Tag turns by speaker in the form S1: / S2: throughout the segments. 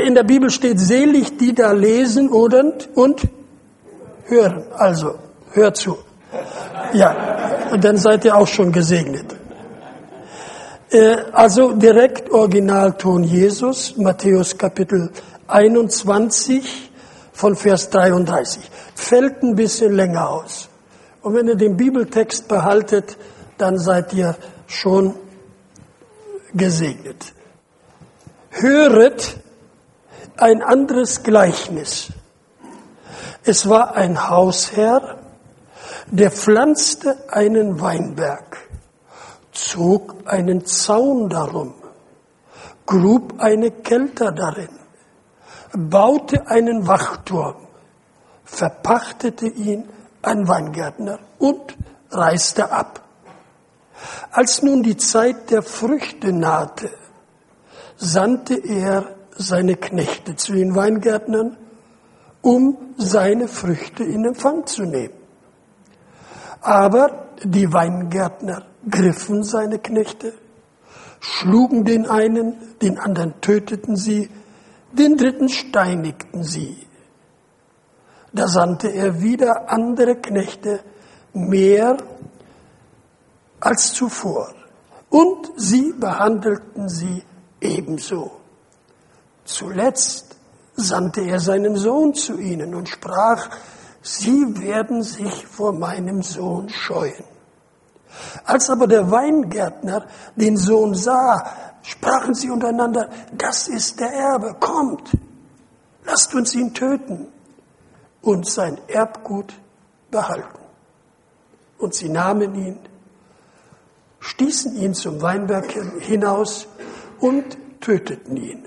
S1: In der Bibel steht selig, die da lesen und, und hören. Also, hört zu. Ja, und dann seid ihr auch schon gesegnet. Äh, also direkt Originalton Jesus, Matthäus Kapitel 21 von Vers 33. Fällt ein bisschen länger aus. Und wenn ihr den Bibeltext behaltet, dann seid ihr schon gesegnet. Höret ein anderes Gleichnis. Es war ein Hausherr, der pflanzte einen Weinberg, zog einen Zaun darum, grub eine Kelter darin, baute einen Wachturm, verpachtete ihn ein Weingärtner und reiste ab. Als nun die Zeit der Früchte nahte, sandte er seine Knechte zu den Weingärtnern, um seine Früchte in Empfang zu nehmen. Aber die Weingärtner griffen seine Knechte, schlugen den einen, den anderen töteten sie, den dritten steinigten sie. Da sandte er wieder andere Knechte, mehr als zuvor. Und sie behandelten sie ebenso. Zuletzt sandte er seinen Sohn zu ihnen und sprach, Sie werden sich vor meinem Sohn scheuen. Als aber der Weingärtner den Sohn sah, sprachen sie untereinander, das ist der Erbe, kommt, lasst uns ihn töten und sein Erbgut behalten. Und sie nahmen ihn stießen ihn zum Weinberg hinaus und töteten ihn.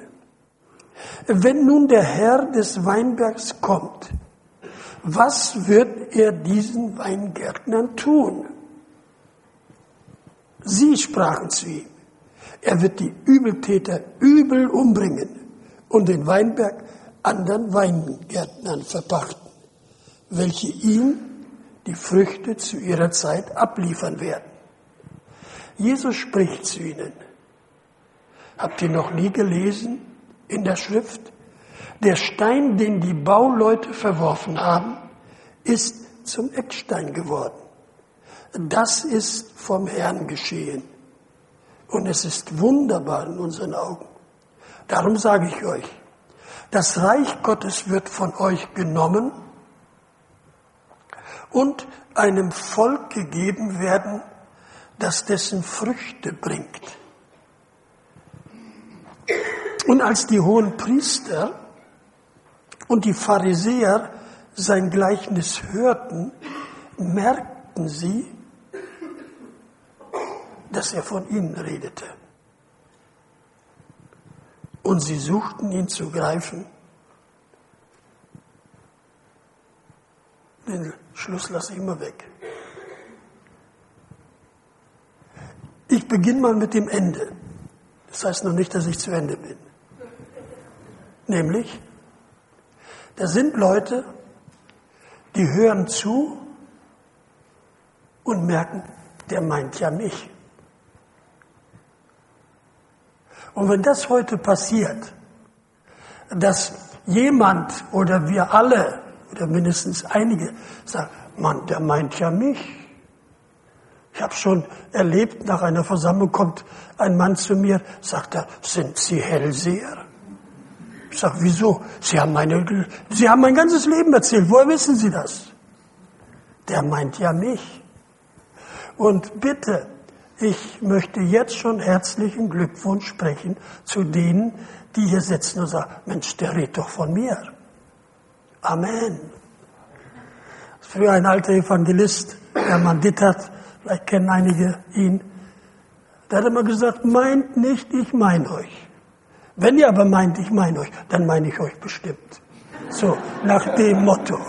S1: Wenn nun der Herr des Weinbergs kommt, was wird er diesen Weingärtnern tun? Sie sprachen zu ihm, er wird die Übeltäter übel umbringen und den Weinberg anderen Weingärtnern verpachten, welche ihm die Früchte zu ihrer Zeit abliefern werden. Jesus spricht zu ihnen. Habt ihr noch nie gelesen in der Schrift? Der Stein, den die Bauleute verworfen haben, ist zum Eckstein geworden. Das ist vom Herrn geschehen. Und es ist wunderbar in unseren Augen. Darum sage ich euch, das Reich Gottes wird von euch genommen und einem Volk gegeben werden, das dessen Früchte bringt. Und als die hohen Priester und die Pharisäer sein Gleichnis hörten, merkten sie, dass er von ihnen redete. Und sie suchten ihn zu greifen. Den Schluss lasse ich immer weg. Ich beginne mal mit dem Ende. Das heißt noch nicht, dass ich zu Ende bin. Nämlich, da sind Leute, die hören zu und merken, der meint ja mich. Und wenn das heute passiert, dass jemand oder wir alle oder mindestens einige sagen, Mann, der meint ja mich, ich habe schon erlebt, nach einer Versammlung kommt ein Mann zu mir, sagt er, sind Sie Hellseher? Ich sage, wieso? Sie haben, meine, Sie haben mein ganzes Leben erzählt. Woher wissen Sie das? Der meint ja mich. Und bitte, ich möchte jetzt schon herzlichen Glückwunsch sprechen zu denen, die hier sitzen und sagen, Mensch, der redet doch von mir. Amen. Früher ein alter Evangelist, der Mann Dittert, Vielleicht kennen einige ihn. Der hat immer gesagt, meint nicht, ich meine euch. Wenn ihr aber meint, ich meine euch, dann meine ich euch bestimmt. So, nach dem Motto.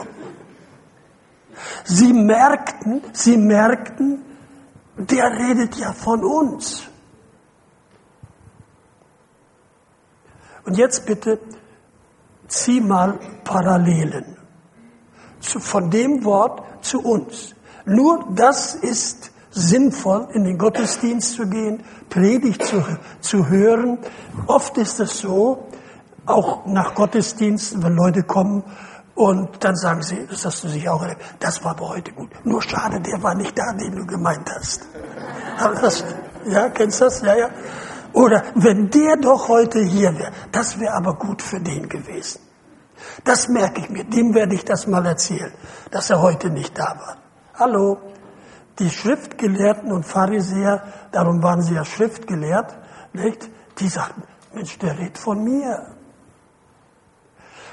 S1: Sie merkten, sie merkten, der redet ja von uns. Und jetzt bitte zieh mal Parallelen von dem Wort zu uns. Nur das ist sinnvoll, in den Gottesdienst zu gehen, Predigt zu, zu hören. Oft ist es so, auch nach Gottesdiensten, wenn Leute kommen und dann sagen sie, das hast du sich auch erlebt, das war aber heute gut. Nur schade, der war nicht da, den du gemeint hast. Das, ja, kennst du das? Ja, ja. Oder wenn der doch heute hier wäre, das wäre aber gut für den gewesen. Das merke ich mir, dem werde ich das mal erzählen, dass er heute nicht da war. Hallo, die Schriftgelehrten und Pharisäer, darum waren sie ja Schriftgelehrt, nicht? die sagten, Mensch, der redet von mir.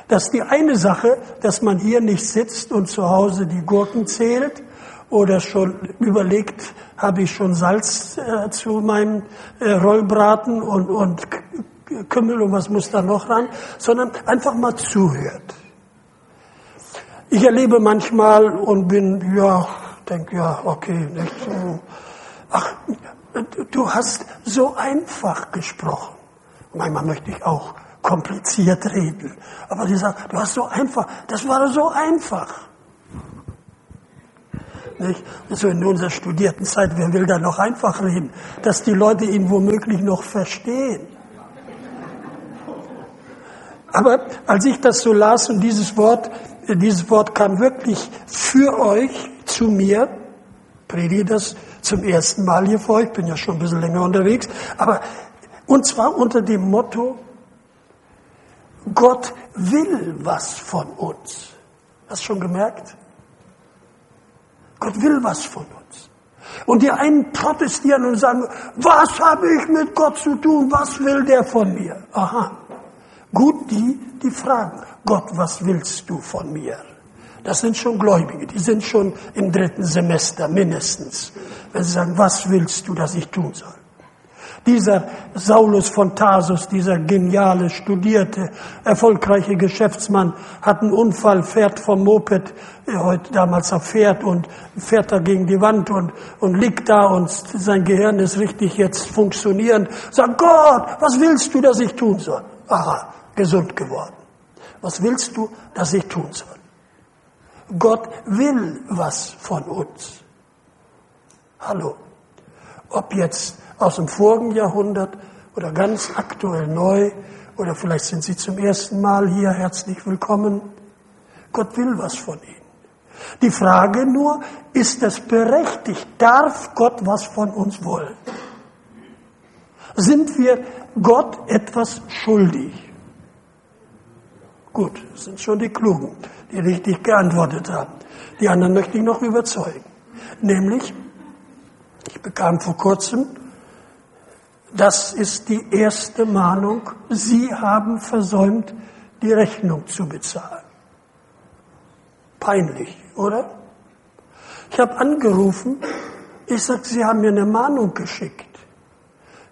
S1: Das ist die eine Sache, dass man hier nicht sitzt und zu Hause die Gurken zählt oder schon überlegt, habe ich schon Salz äh, zu meinem äh, Rollbraten und, und Kümmel und was muss da noch ran, sondern einfach mal zuhört. Ich erlebe manchmal und bin, ja, denke, ja, okay, nicht so. Ach, du hast so einfach gesprochen. Manchmal möchte ich auch kompliziert reden. Aber die sagen, du hast so einfach, das war so einfach. Nicht? So in unserer studierten Zeit, wer will da noch einfach reden? Dass die Leute ihn womöglich noch verstehen. Aber als ich das so las und dieses Wort, dieses Wort kam wirklich für euch zu mir, predige das zum ersten Mal hier vor euch, bin ja schon ein bisschen länger unterwegs, aber und zwar unter dem Motto, Gott will was von uns. Hast du schon gemerkt? Gott will was von uns. Und die einen protestieren und sagen, was habe ich mit Gott zu tun? Was will der von mir? Aha. Gut, die, die fragen, Gott, was willst du von mir? Das sind schon Gläubige, die sind schon im dritten Semester mindestens. Wenn sie sagen, was willst du, dass ich tun soll? Dieser Saulus von Tarsus, dieser geniale, studierte, erfolgreiche Geschäftsmann, hat einen Unfall, fährt vom Moped, äh, heute damals auf Pferd und fährt da gegen die Wand und, und liegt da und sein Gehirn ist richtig jetzt funktionierend. Sagt Gott, was willst du, dass ich tun soll? Aha, gesund geworden. Was willst du, dass ich tun soll? Gott will was von uns. Hallo. Ob jetzt aus dem vorigen Jahrhundert oder ganz aktuell neu oder vielleicht sind Sie zum ersten Mal hier, herzlich willkommen. Gott will was von Ihnen. Die Frage nur, ist es berechtigt? Darf Gott was von uns wollen? Sind wir Gott etwas schuldig? Gut, das sind schon die Klugen, die richtig geantwortet haben. Die anderen möchte ich noch überzeugen. Nämlich, ich bekam vor kurzem das ist die erste Mahnung. Sie haben versäumt, die Rechnung zu bezahlen. Peinlich, oder? Ich habe angerufen. Ich sage, Sie haben mir eine Mahnung geschickt.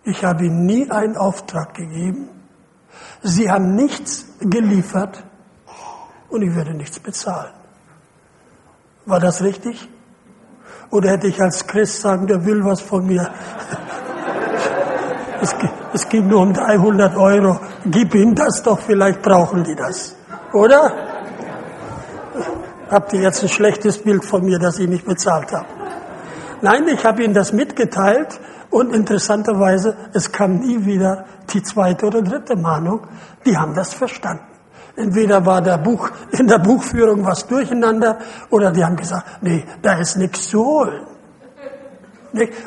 S1: Ich habe Ihnen nie einen Auftrag gegeben. Sie haben nichts geliefert und ich werde nichts bezahlen. War das richtig? Oder hätte ich als Christ sagen, der will was von mir? es, es ging nur um 300 Euro. Gib ihnen das doch, vielleicht brauchen die das. Oder? Habt ihr jetzt ein schlechtes Bild von mir, dass ich nicht bezahlt habe? Nein, ich habe ihnen das mitgeteilt und interessanterweise, es kam nie wieder die zweite oder dritte Mahnung. Die haben das verstanden. Entweder war der Buch, in der Buchführung was durcheinander oder die haben gesagt, nee, da ist nichts zu holen.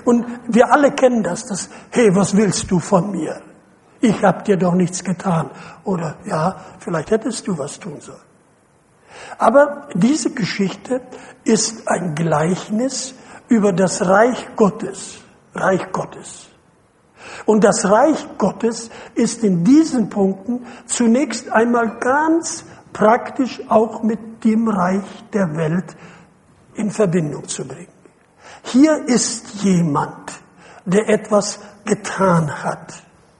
S1: Und wir alle kennen das, das, hey, was willst du von mir? Ich habe dir doch nichts getan. Oder ja, vielleicht hättest du was tun sollen. Aber diese Geschichte ist ein Gleichnis über das Reich Gottes. Reich Gottes. Und das Reich Gottes ist in diesen Punkten zunächst einmal ganz praktisch auch mit dem Reich der Welt in Verbindung zu bringen. Hier ist jemand, der etwas getan hat.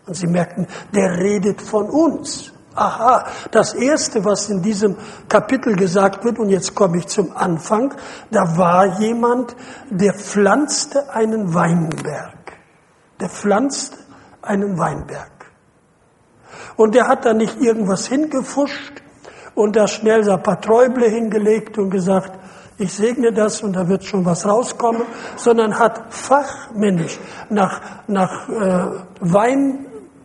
S1: Und Sie merken, der redet von uns. Aha, das Erste, was in diesem Kapitel gesagt wird, und jetzt komme ich zum Anfang, da war jemand, der pflanzte einen Weinberg. Der pflanzte einen Weinberg. Und der hat da nicht irgendwas hingefuscht und da schnell so ein paar Träuble hingelegt und gesagt, ich segne das und da wird schon was rauskommen, sondern hat fachmännisch nach, nach äh,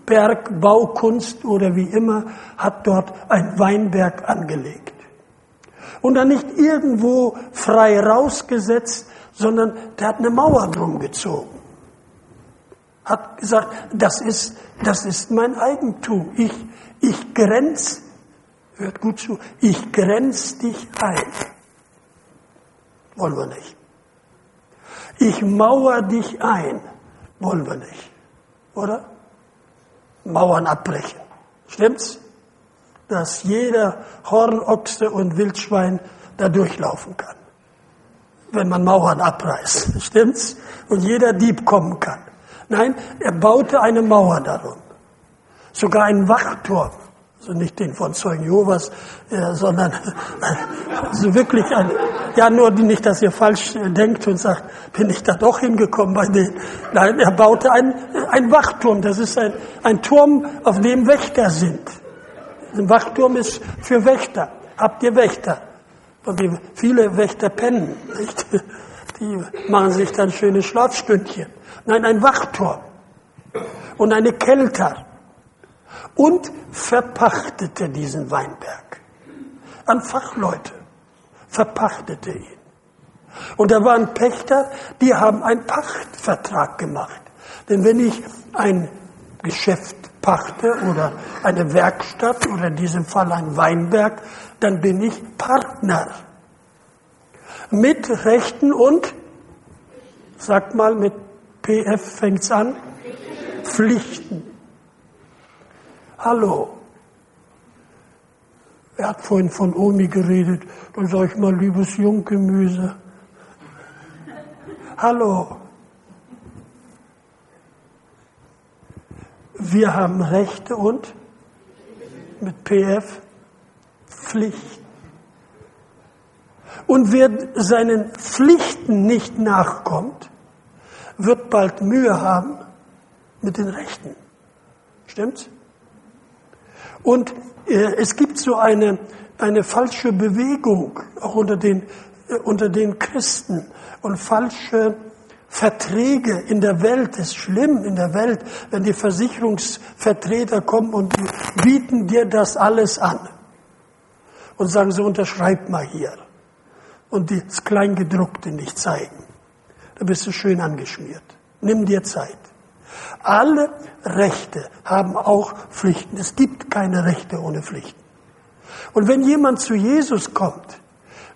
S1: Bergbaukunst oder wie immer hat dort ein Weinberg angelegt. Und dann nicht irgendwo frei rausgesetzt, sondern der hat eine Mauer drum gezogen. Hat gesagt, das ist, das ist mein Eigentum. Ich, ich grenz, hört gut zu, ich grenz dich ein. Wollen wir nicht. Ich mauer dich ein. Wollen wir nicht. Oder? Mauern abbrechen. Stimmt's? Dass jeder Hornochse und Wildschwein da durchlaufen kann. Wenn man Mauern abreißt. Stimmt's? Und jeder Dieb kommen kann. Nein, er baute eine Mauer darum. Sogar einen Wachturm. Also nicht den von Zeugen Jehovas, äh, sondern also wirklich ein, ja nur nicht, dass ihr falsch denkt und sagt, bin ich da doch hingekommen bei denen. Nein, er baute einen, einen Wachturm. Das ist ein, ein Turm, auf dem Wächter sind. Ein Wachturm ist für Wächter. Habt ihr Wächter? Von dem viele Wächter pennen, nicht? Die machen sich dann schöne Schlafstündchen. Nein, ein Wachturm. Und eine Kelter. Und verpachtete diesen Weinberg an Fachleute verpachtete ihn. Und da waren Pächter, die haben einen Pachtvertrag gemacht. Denn wenn ich ein Geschäft pachte oder eine Werkstatt oder in diesem Fall ein Weinberg, dann bin ich Partner. Mit Rechten und, sag mal, mit PF fängt's an, Pflichten. Hallo, er hat vorhin von Omi geredet. Dann sage ich mal, liebes Junggemüse. Hallo. Wir haben Rechte und mit PF Pflicht. Und wer seinen Pflichten nicht nachkommt, wird bald Mühe haben mit den Rechten. Stimmt's? Und äh, es gibt so eine, eine falsche Bewegung, auch unter den, äh, unter den Christen und falsche Verträge in der Welt. Es ist schlimm in der Welt, wenn die Versicherungsvertreter kommen und die bieten dir das alles an und sagen, so unterschreib mal hier und das Kleingedruckte nicht zeigen. Da bist du schön angeschmiert. Nimm dir Zeit. Alle Rechte haben auch Pflichten. Es gibt keine Rechte ohne Pflichten. Und wenn jemand zu Jesus kommt,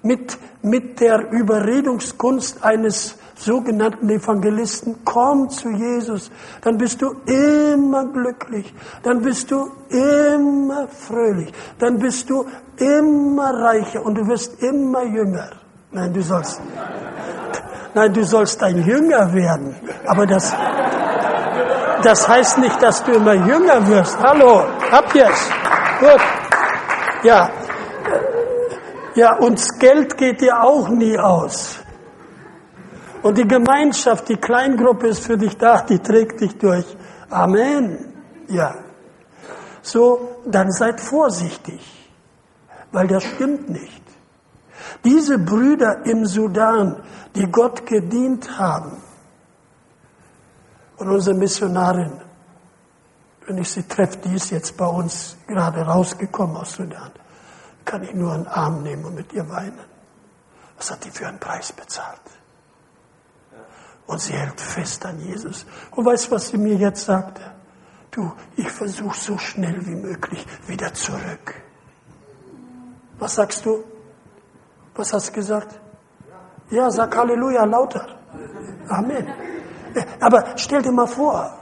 S1: mit, mit der Überredungskunst eines sogenannten Evangelisten, komm zu Jesus, dann bist du immer glücklich, dann bist du immer fröhlich, dann bist du immer reicher und du wirst immer jünger. Nein, du sollst, nein, du sollst ein Jünger werden, aber das, das heißt nicht, dass du immer jünger wirst. Hallo, habt ihr's? Gut. Ja. Ja, und das Geld geht dir auch nie aus. Und die Gemeinschaft, die Kleingruppe ist für dich da, die trägt dich durch. Amen. Ja. So, dann seid vorsichtig, weil das stimmt nicht. Diese Brüder im Sudan, die Gott gedient haben, und unsere Missionarin, wenn ich sie treffe, die ist jetzt bei uns gerade rausgekommen aus Sudan, kann ich nur einen Arm nehmen und mit ihr weinen. Was hat die für einen Preis bezahlt? Und sie hält fest an Jesus. Und weißt du, was sie mir jetzt sagte? Du, ich versuche so schnell wie möglich wieder zurück. Was sagst du? Was hast du gesagt? Ja, sag Halleluja lauter. Amen. Aber stell dir mal vor,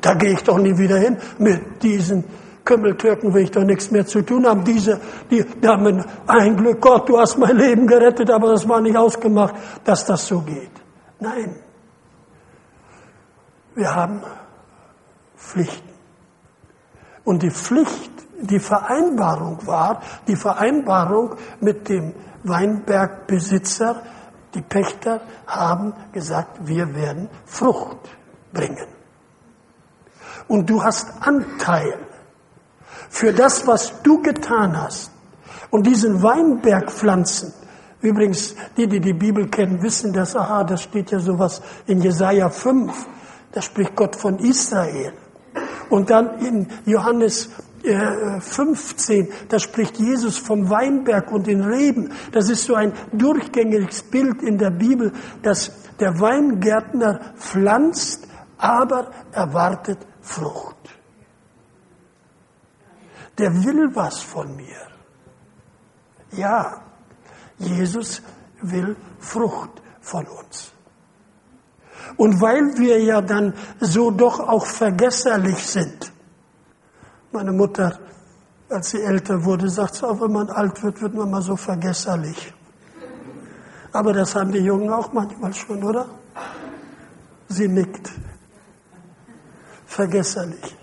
S1: da gehe ich doch nie wieder hin. Mit diesen Kümmeltürken will ich doch nichts mehr zu tun haben. Diese, die, die haben ein Glück, Gott, du hast mein Leben gerettet, aber das war nicht ausgemacht, dass das so geht. Nein. Wir haben Pflichten. Und die Pflicht, die Vereinbarung war, die Vereinbarung mit dem Weinbergbesitzer, die Pächter haben gesagt, wir werden Frucht bringen. Und du hast Anteil für das, was du getan hast. Und diesen Weinberg pflanzen. Übrigens, die, die die Bibel kennen, wissen das, aha, da steht ja sowas in Jesaja 5. Da spricht Gott von Israel. Und dann in Johannes 15, äh, da spricht Jesus vom Weinberg und den Reben. Das ist so ein durchgängiges Bild in der Bibel, dass der Weingärtner pflanzt, aber erwartet Frucht. Der will was von mir. Ja, Jesus will Frucht von uns. Und weil wir ja dann so doch auch vergesserlich sind, meine Mutter, als sie älter wurde, sagt sie auch, wenn man alt wird, wird man mal so vergesserlich. Aber das haben die Jungen auch manchmal schon, oder? Sie nickt. Vergesserlich.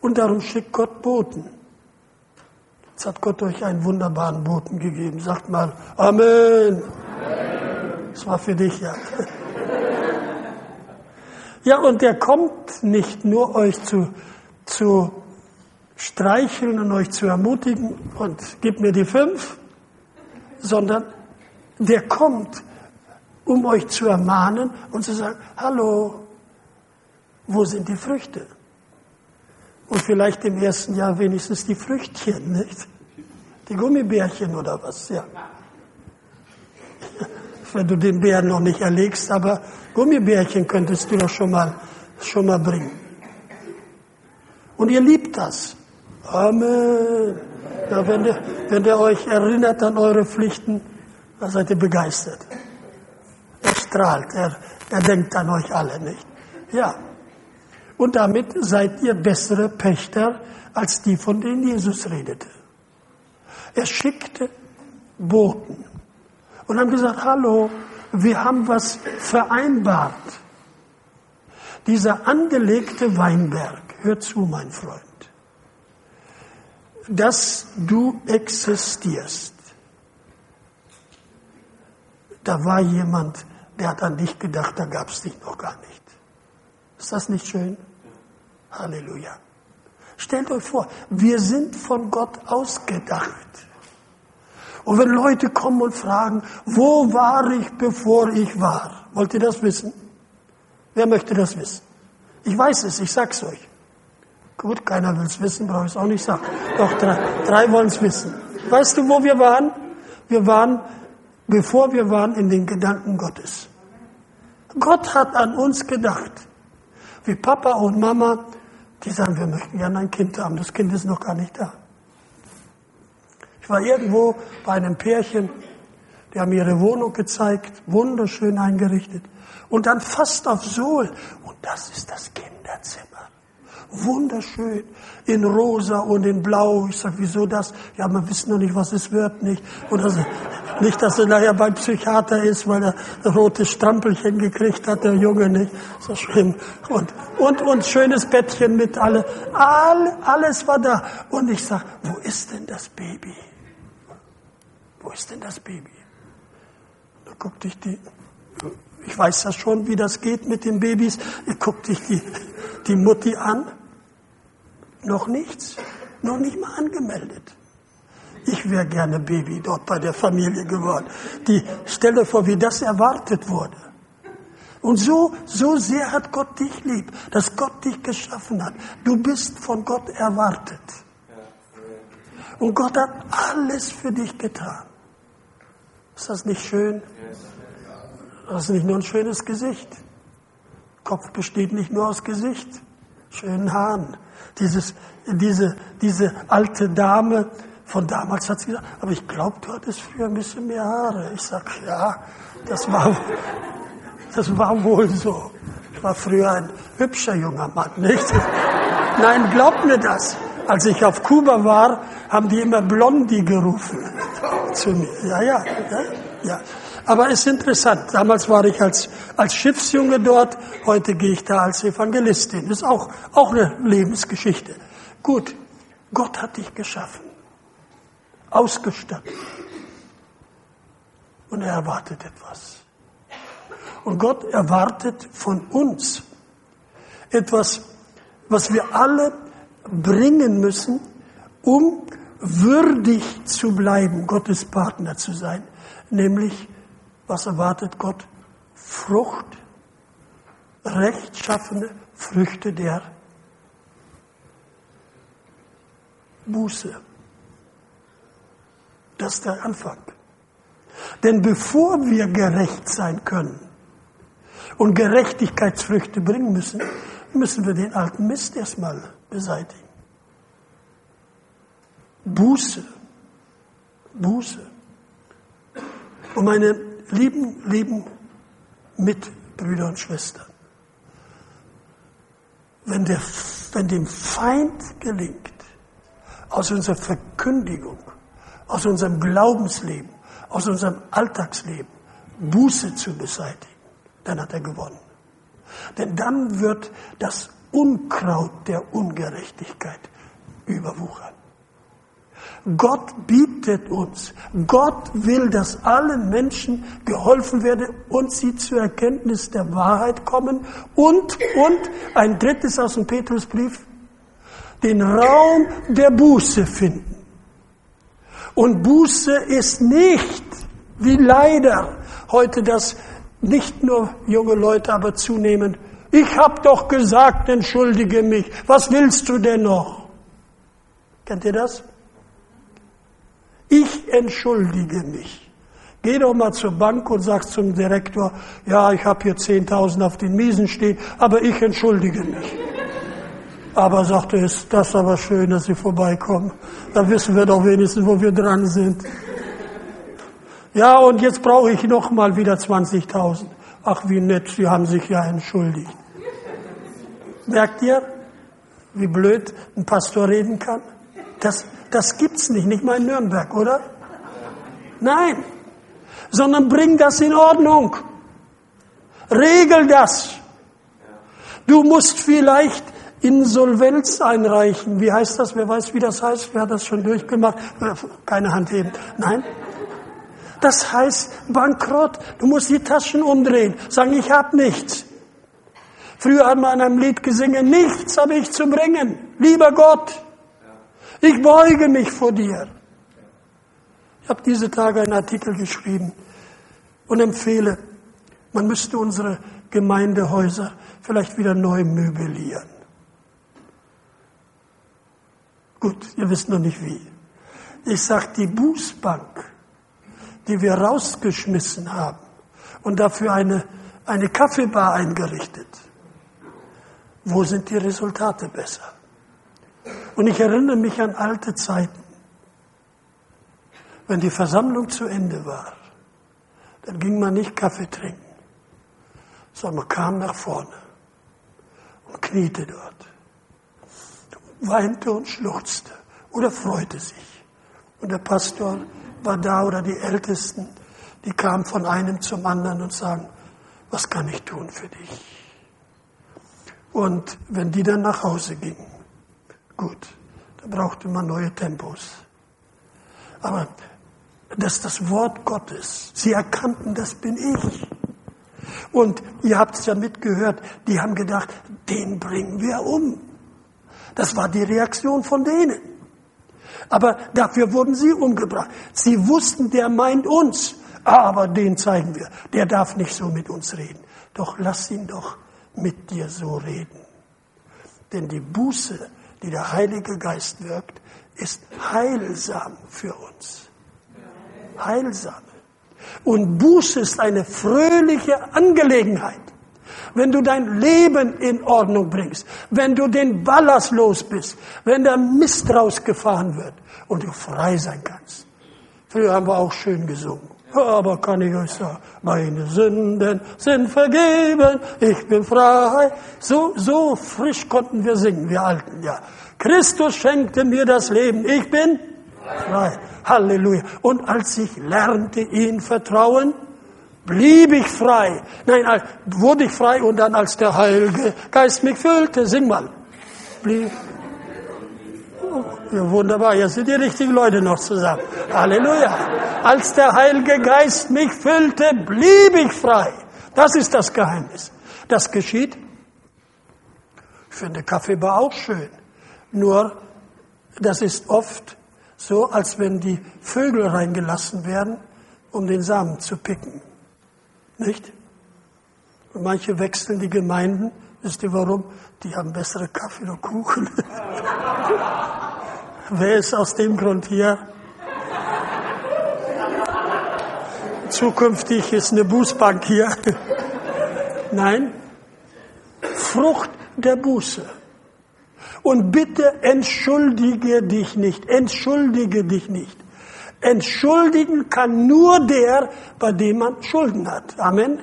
S1: Und darum schickt Gott Boten. Jetzt hat Gott euch einen wunderbaren Boten gegeben. Sagt mal Amen. Amen. Das war für dich, ja. Ja, und der kommt nicht nur euch zu, zu streicheln und euch zu ermutigen und gib mir die fünf, sondern der kommt, um euch zu ermahnen und zu sagen, hallo, wo sind die Früchte? Und vielleicht im ersten Jahr wenigstens die Früchtchen, nicht? Die Gummibärchen oder was, ja. Wenn du den Bären noch nicht erlegst, aber Gummibärchen könntest du doch schon mal, schon mal bringen. Und ihr liebt das. Amen. Ja, wenn, der, wenn der euch erinnert an eure Pflichten, dann seid ihr begeistert. Er strahlt, er, er denkt an euch alle, nicht? Ja. Und damit seid ihr bessere Pächter als die, von denen Jesus redete. Er schickte Boten und haben gesagt, hallo, wir haben was vereinbart. Dieser angelegte Weinberg, hör zu, mein Freund, dass du existierst. Da war jemand, der hat an dich gedacht, da gab es dich noch gar nicht. Ist das nicht schön? Halleluja. Stellt euch vor, wir sind von Gott ausgedacht. Und wenn Leute kommen und fragen, wo war ich, bevor ich war? Wollt ihr das wissen? Wer möchte das wissen? Ich weiß es, ich sag's euch. Gut, keiner will es wissen, brauche ich es auch nicht sagen. Doch, drei, drei wollen es wissen. Weißt du, wo wir waren? Wir waren, bevor wir waren, in den Gedanken Gottes. Gott hat an uns gedacht. Wie Papa und Mama, die sagen, wir möchten gerne ein Kind haben. Das Kind ist noch gar nicht da. Ich war irgendwo bei einem Pärchen, die haben ihre Wohnung gezeigt, wunderschön eingerichtet. Und dann fast auf Sohl. Und das ist das Kinderzimmer. Wunderschön. In rosa und in blau. Ich sag, wieso das? Ja, wir wissen noch nicht, was es wird, nicht? Und das, nicht, dass er nachher beim Psychiater ist, weil er ein rotes Strampelchen gekriegt hat, der Junge, nicht? So schlimm. Und, und, und schönes Bettchen mit alle. All, alles war da. Und ich sag, wo ist denn das Baby? Wo ist denn das Baby? Da guckte ich die, ich weiß ja schon, wie das geht mit den Babys. Da guckte ich die, die Mutti an. Noch nichts, noch nicht mal angemeldet. Ich wäre gerne Baby dort bei der Familie geworden. Die, stell dir vor, wie das erwartet wurde. Und so, so sehr hat Gott dich lieb, dass Gott dich geschaffen hat. Du bist von Gott erwartet. Und Gott hat alles für dich getan. Ist das nicht schön? Das ist nicht nur ein schönes Gesicht. Kopf besteht nicht nur aus Gesicht, schönen Haaren. Dieses, diese, diese alte Dame von damals hat sie gesagt, aber ich glaube, du hattest früher ein bisschen mehr Haare. Ich sag, ja, das war, das war wohl so. Ich war früher ein hübscher junger Mann, nicht? Nein, glaubt mir das. Als ich auf Kuba war, haben die immer Blondie gerufen zu mir. Ja, ja, ja, ja. Aber es ist interessant. Damals war ich als, als Schiffsjunge dort. Heute gehe ich da als Evangelistin. Das ist auch, auch eine Lebensgeschichte. Gut. Gott hat dich geschaffen. Ausgestattet. Und er erwartet etwas. Und Gott erwartet von uns etwas, was wir alle bringen müssen, um würdig zu bleiben, Gottes Partner zu sein. Nämlich, was erwartet Gott? Frucht rechtschaffene Früchte der Buße. Das ist der Anfang. Denn bevor wir gerecht sein können und Gerechtigkeitsfrüchte bringen müssen, müssen wir den alten Mist erstmal beseitigen. Buße. Buße. Und meine lieben, lieben Mitbrüder und Schwestern, wenn, der, wenn dem Feind gelingt, aus unserer Verkündigung, aus unserem Glaubensleben, aus unserem Alltagsleben Buße zu beseitigen, dann hat er gewonnen. Denn dann wird das Unkraut der Ungerechtigkeit überwuchern. Gott bietet uns, Gott will, dass allen Menschen geholfen werde und sie zur Erkenntnis der Wahrheit kommen und, und, ein drittes aus dem Petrusbrief, den Raum der Buße finden. Und Buße ist nicht, wie leider heute das nicht nur junge Leute, aber zunehmend, ich hab doch gesagt, entschuldige mich, was willst du denn noch? Kennt ihr das? Ich entschuldige mich. Geh doch mal zur Bank und sag zum Direktor, ja, ich habe hier 10.000 auf den Miesen stehen, aber ich entschuldige mich. Aber sagte, ist das aber schön, dass Sie vorbeikommen. Dann wissen wir doch wenigstens, wo wir dran sind. Ja, und jetzt brauche ich noch mal wieder 20.000. Ach, wie nett, Sie haben sich ja entschuldigt. Merkt ihr, wie blöd ein Pastor reden kann? Das, das gibt's nicht, nicht mal in Nürnberg, oder? Nein, sondern bring das in Ordnung. Regel das. Du musst vielleicht Insolvenz einreichen. Wie heißt das? Wer weiß, wie das heißt? Wer hat das schon durchgemacht? Keine Hand heben. Nein. Das heißt Bankrott. Du musst die Taschen umdrehen. Sagen, ich habe nichts. Früher hat man in einem Lied gesungen, nichts habe ich zu bringen. Lieber Gott, ich beuge mich vor dir. Ich habe diese Tage einen Artikel geschrieben und empfehle, man müsste unsere Gemeindehäuser vielleicht wieder neu möblieren. Gut, ihr wisst noch nicht wie. Ich sage, die Bußbank, die wir rausgeschmissen haben und dafür eine, eine Kaffeebar eingerichtet, wo sind die Resultate besser? Und ich erinnere mich an alte Zeiten. Wenn die Versammlung zu Ende war, dann ging man nicht Kaffee trinken, sondern man kam nach vorne und kniete dort, weinte und schluchzte oder freute sich. Und der Pastor war da oder die Ältesten, die kamen von einem zum anderen und sagen, was kann ich tun für dich? Und wenn die dann nach Hause gingen, Gut, da brauchte man neue Tempos. Aber das das Wort Gottes. Sie erkannten, das bin ich. Und ihr habt es ja mitgehört, die haben gedacht, den bringen wir um. Das war die Reaktion von denen. Aber dafür wurden sie umgebracht. Sie wussten, der meint uns, aber den zeigen wir. Der darf nicht so mit uns reden. Doch lass ihn doch mit dir so reden. Denn die Buße die der Heilige Geist wirkt, ist heilsam für uns. Heilsam. Und Buße ist eine fröhliche Angelegenheit. Wenn du dein Leben in Ordnung bringst, wenn du den Ballast los bist, wenn der Mist rausgefahren wird und du frei sein kannst. Früher haben wir auch schön gesungen. Aber kann ich euch sagen, meine Sünden sind vergeben, ich bin frei. So, so frisch konnten wir singen, wir Alten, ja. Christus schenkte mir das Leben, ich bin frei. Halleluja. Und als ich lernte, ihn vertrauen, blieb ich frei. Nein, wurde ich frei und dann als der Heilige Geist mich füllte, sing mal. Blieb, wunderbar, jetzt sind die richtigen Leute noch zusammen. Halleluja. Als der Heilige Geist mich füllte, blieb ich frei. Das ist das Geheimnis. Das geschieht. Ich finde Kaffeebar auch schön. Nur, das ist oft so, als wenn die Vögel reingelassen werden, um den Samen zu picken. Nicht? Und manche wechseln die Gemeinden. Wisst ihr warum? Die haben bessere Kaffee oder Kuchen. Wer ist aus dem Grund hier? Zukünftig ist eine Bußbank hier. Nein, Frucht der Buße. Und bitte entschuldige dich nicht, entschuldige dich nicht. Entschuldigen kann nur der, bei dem man Schulden hat. Amen.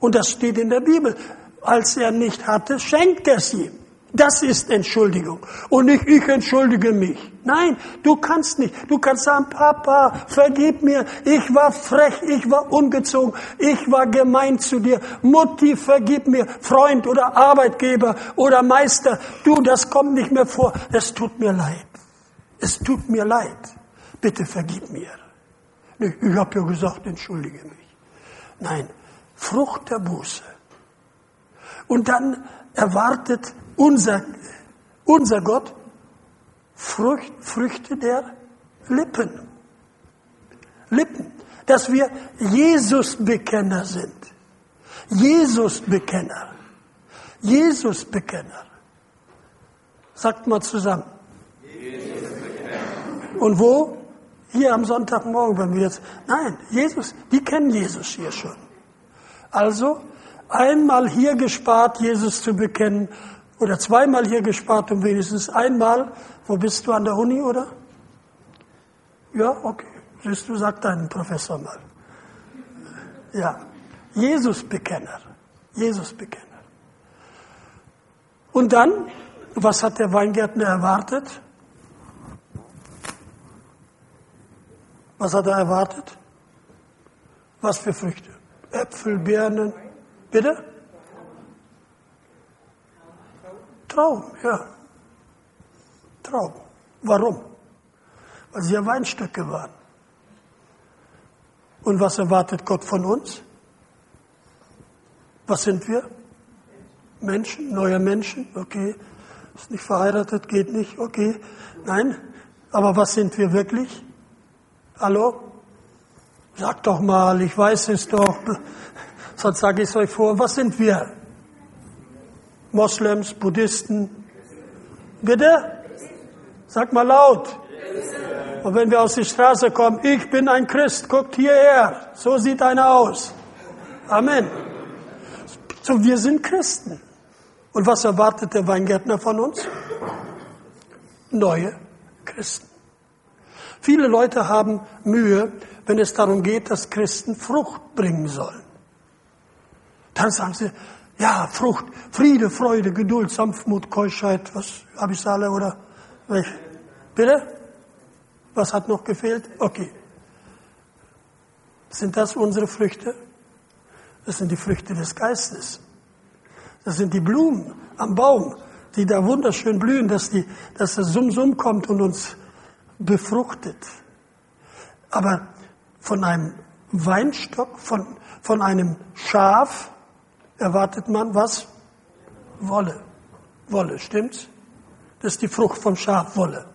S1: Und das steht in der Bibel. Als er nicht hatte, schenkt er sie. Das ist Entschuldigung. Und nicht ich entschuldige mich. Nein, du kannst nicht. Du kannst sagen, Papa, vergib mir. Ich war frech, ich war ungezogen, ich war gemein zu dir. Mutti, vergib mir. Freund oder Arbeitgeber oder Meister. Du, das kommt nicht mehr vor. Es tut mir leid. Es tut mir leid. Bitte vergib mir. Ich habe ja gesagt, entschuldige mich. Nein, Frucht der Buße. Und dann erwartet unser, unser Gott Frucht, Früchte der Lippen. Lippen. Dass wir Jesus-Bekenner sind. Jesus-Bekenner. Jesus-Bekenner. Sagt mal zusammen. Jesus Und wo? Hier am Sonntagmorgen, wenn wir jetzt. Nein, Jesus, die kennen Jesus hier schon. Also einmal hier gespart, Jesus zu bekennen oder zweimal hier gespart und wenigstens einmal. Wo bist du an der Uni, oder? Ja, okay. Siehst du, sag deinen Professor mal. Ja. Jesus-Bekenner. Jesus-Bekenner. Und dann, was hat der Weingärtner erwartet? Was hat er erwartet? Was für Früchte? Äpfel, Birnen. Bitte? Traum, ja. Traum. Warum? Weil sie ja Weinstöcke waren. Und was erwartet Gott von uns? Was sind wir? Menschen, neue Menschen, okay. Ist nicht verheiratet, geht nicht, okay. Nein. Aber was sind wir wirklich? Hallo? Sag doch mal, ich weiß es doch. Sonst sage ich es euch vor. Was sind wir? Moslems, Buddhisten. Bitte? Sag mal laut. Und wenn wir aus der Straße kommen, ich bin ein Christ, guckt hierher. So sieht einer aus. Amen. So, wir sind Christen. Und was erwartet der Weingärtner von uns? Neue Christen. Viele Leute haben Mühe, wenn es darum geht, dass Christen Frucht bringen sollen. Dann sagen sie, ja, Frucht, Friede, Freude, Geduld, Sanftmut, Keuschheit, was habe ich alle oder welche? Bitte? Was hat noch gefehlt? Okay. Sind das unsere Früchte? Das sind die Früchte des Geistes. Das sind die Blumen am Baum, die da wunderschön blühen, dass, die, dass das Sumsum kommt und uns befruchtet. Aber von einem Weinstock, von, von einem Schaf, erwartet man was? Wolle. Wolle, stimmt's? Das ist die Frucht vom Schaf, Wolle.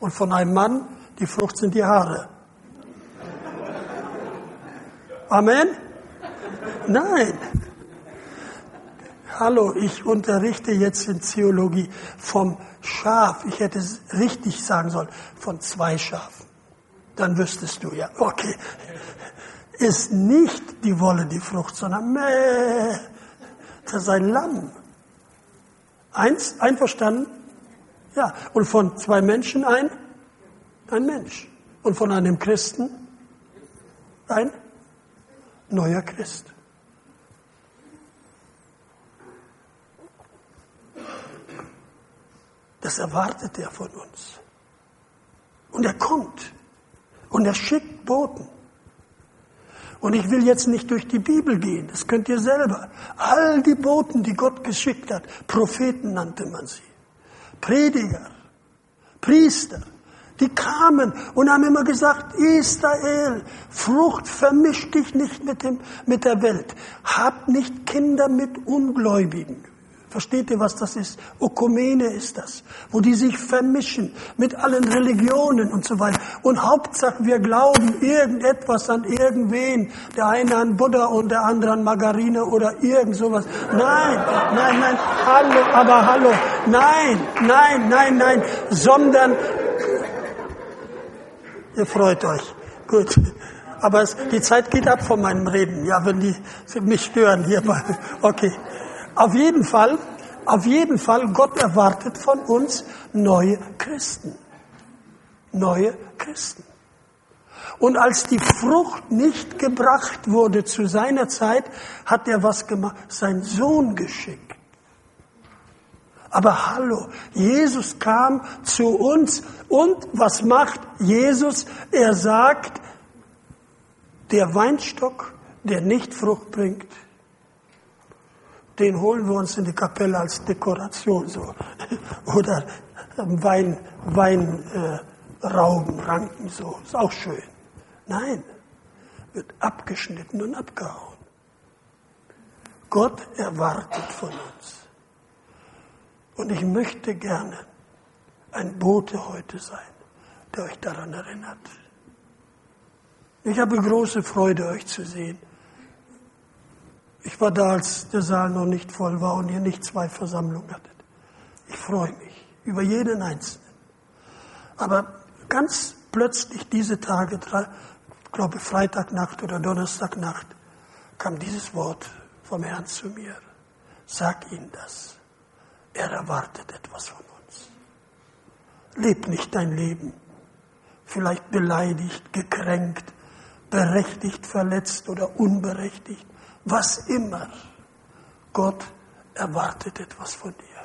S1: Und von einem Mann, die Frucht sind die Haare. Amen? Nein. Hallo, ich unterrichte jetzt in Theologie vom Schaf. Ich hätte es richtig sagen sollen, von zwei Schafen. Dann wüsstest du ja, okay ist nicht die Wolle die Frucht, sondern Mäh, das ist ein Lamm. Eins, einverstanden? Ja. Und von zwei Menschen ein? Ein Mensch. Und von einem Christen? Ein neuer Christ. Das erwartet er von uns. Und er kommt. Und er schickt Boten. Und ich will jetzt nicht durch die Bibel gehen, das könnt ihr selber. All die Boten, die Gott geschickt hat, Propheten nannte man sie, Prediger, Priester, die kamen und haben immer gesagt, Israel, Frucht vermisch dich nicht mit, dem, mit der Welt. Hab nicht Kinder mit Ungläubigen. Versteht ihr, was das ist? Ökumene ist das, wo die sich vermischen mit allen Religionen und so weiter. Und Hauptsache, wir glauben irgendetwas an irgendwen. Der eine an Buddha und der andere an Margarine oder irgend sowas. Nein, nein, nein, hallo, aber hallo. Nein, nein, nein, nein, sondern ihr freut euch. Gut. Aber es, die Zeit geht ab von meinem Reden, ja, wenn die mich stören hier mal. Okay. Auf jeden Fall, auf jeden Fall, Gott erwartet von uns neue Christen. Neue Christen. Und als die Frucht nicht gebracht wurde zu seiner Zeit, hat er was gemacht? Sein Sohn geschickt. Aber hallo, Jesus kam zu uns und was macht Jesus? Er sagt, der Weinstock, der nicht Frucht bringt, den holen wir uns in die Kapelle als Dekoration so. Oder Wein, Weinrauben, äh, Ranken so. Ist auch schön. Nein, wird abgeschnitten und abgehauen. Gott erwartet von uns. Und ich möchte gerne ein Bote heute sein, der euch daran erinnert. Ich habe große Freude, euch zu sehen. Ich war da, als der Saal noch nicht voll war und ihr nicht zwei Versammlungen hattet. Ich freue mich über jeden Einzelnen. Aber ganz plötzlich diese Tage, ich glaube Freitagnacht oder Donnerstagnacht, kam dieses Wort vom Herrn zu mir. Sag ihm das. Er erwartet etwas von uns. Leb nicht dein Leben, vielleicht beleidigt, gekränkt, berechtigt, verletzt oder unberechtigt was immer. Gott erwartet etwas von dir.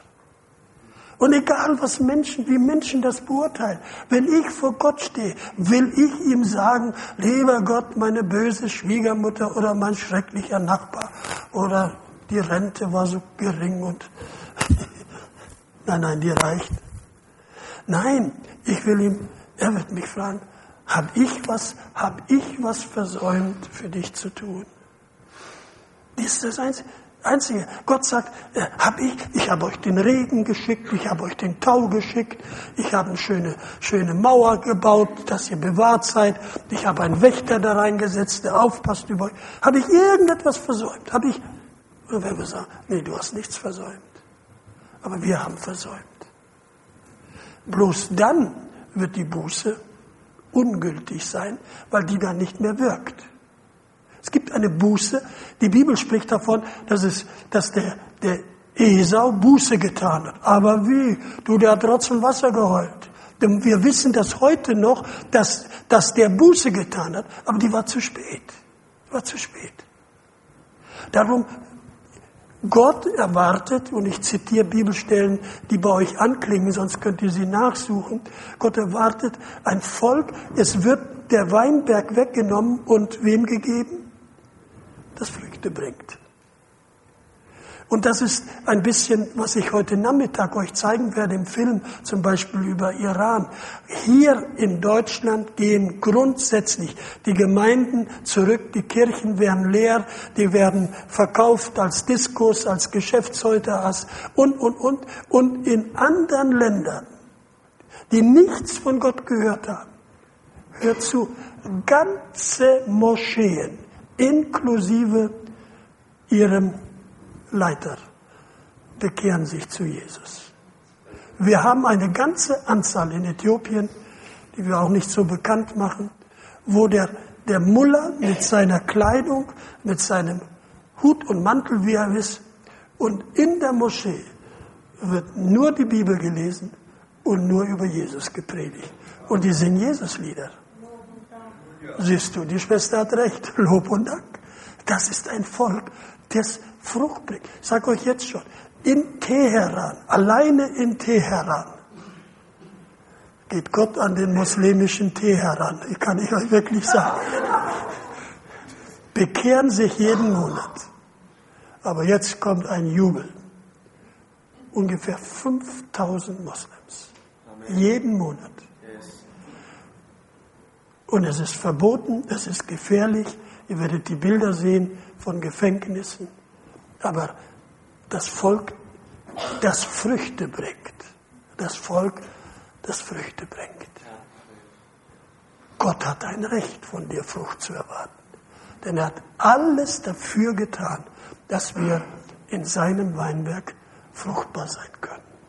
S1: Und egal, was Menschen, wie Menschen das beurteilen, wenn ich vor Gott stehe, will ich ihm sagen, lieber Gott, meine böse Schwiegermutter oder mein schrecklicher Nachbar oder die Rente war so gering und nein, nein, die reicht. Nein, ich will ihm, er wird mich fragen, habe ich habe ich was versäumt für dich zu tun? Ist das Einzige. Gott sagt, äh, hab ich, ich habe euch den Regen geschickt, ich habe euch den Tau geschickt, ich habe eine schöne, schöne Mauer gebaut, dass ihr bewahrt seid, ich habe einen Wächter da reingesetzt, der aufpasst über euch. Habe ich irgendetwas versäumt? Habe ich, wenn wir sagen, nee, du hast nichts versäumt. Aber wir haben versäumt. Bloß dann wird die Buße ungültig sein, weil die dann nicht mehr wirkt. Es gibt eine Buße. Die Bibel spricht davon, dass, es, dass der, der Esau Buße getan hat. Aber wie? Du, der hat trotzdem Wasser geheult. Denn wir wissen das heute noch, dass, dass der Buße getan hat, aber die war zu spät. War zu spät. Darum, Gott erwartet, und ich zitiere Bibelstellen, die bei euch anklingen, sonst könnt ihr sie nachsuchen. Gott erwartet ein Volk, es wird der Weinberg weggenommen und wem gegeben? Das Früchte bringt. Und das ist ein bisschen, was ich heute Nachmittag euch zeigen werde im Film, zum Beispiel über Iran. Hier in Deutschland gehen grundsätzlich die Gemeinden zurück, die Kirchen werden leer, die werden verkauft als Diskos, als Geschäftshäuser, als und, und, und. Und in anderen Ländern, die nichts von Gott gehört haben, hört zu, ganze Moscheen inklusive ihrem Leiter, bekehren sich zu Jesus. Wir haben eine ganze Anzahl in Äthiopien, die wir auch nicht so bekannt machen, wo der, der Mullah mit seiner Kleidung, mit seinem Hut und Mantel, wie er ist, und in der Moschee wird nur die Bibel gelesen und nur über Jesus gepredigt. Und die singen Jesuslieder. Siehst du, die Schwester hat recht. Lob und Dank. Das ist ein Volk, das Frucht bringt. Ich sage euch jetzt schon, in Teheran, alleine in Teheran, geht Gott an den muslimischen Teheran. Ich kann ich euch wirklich sagen. Bekehren sich jeden Monat. Aber jetzt kommt ein Jubel. Ungefähr 5000 Moslems. Jeden Monat. Und es ist verboten, es ist gefährlich. Ihr werdet die Bilder sehen von Gefängnissen. Aber das Volk das Früchte bringt. Das Volk, das Früchte bringt. Gott hat ein Recht von dir Frucht zu erwarten. Denn er hat alles dafür getan, dass wir in seinem Weinberg fruchtbar sein können.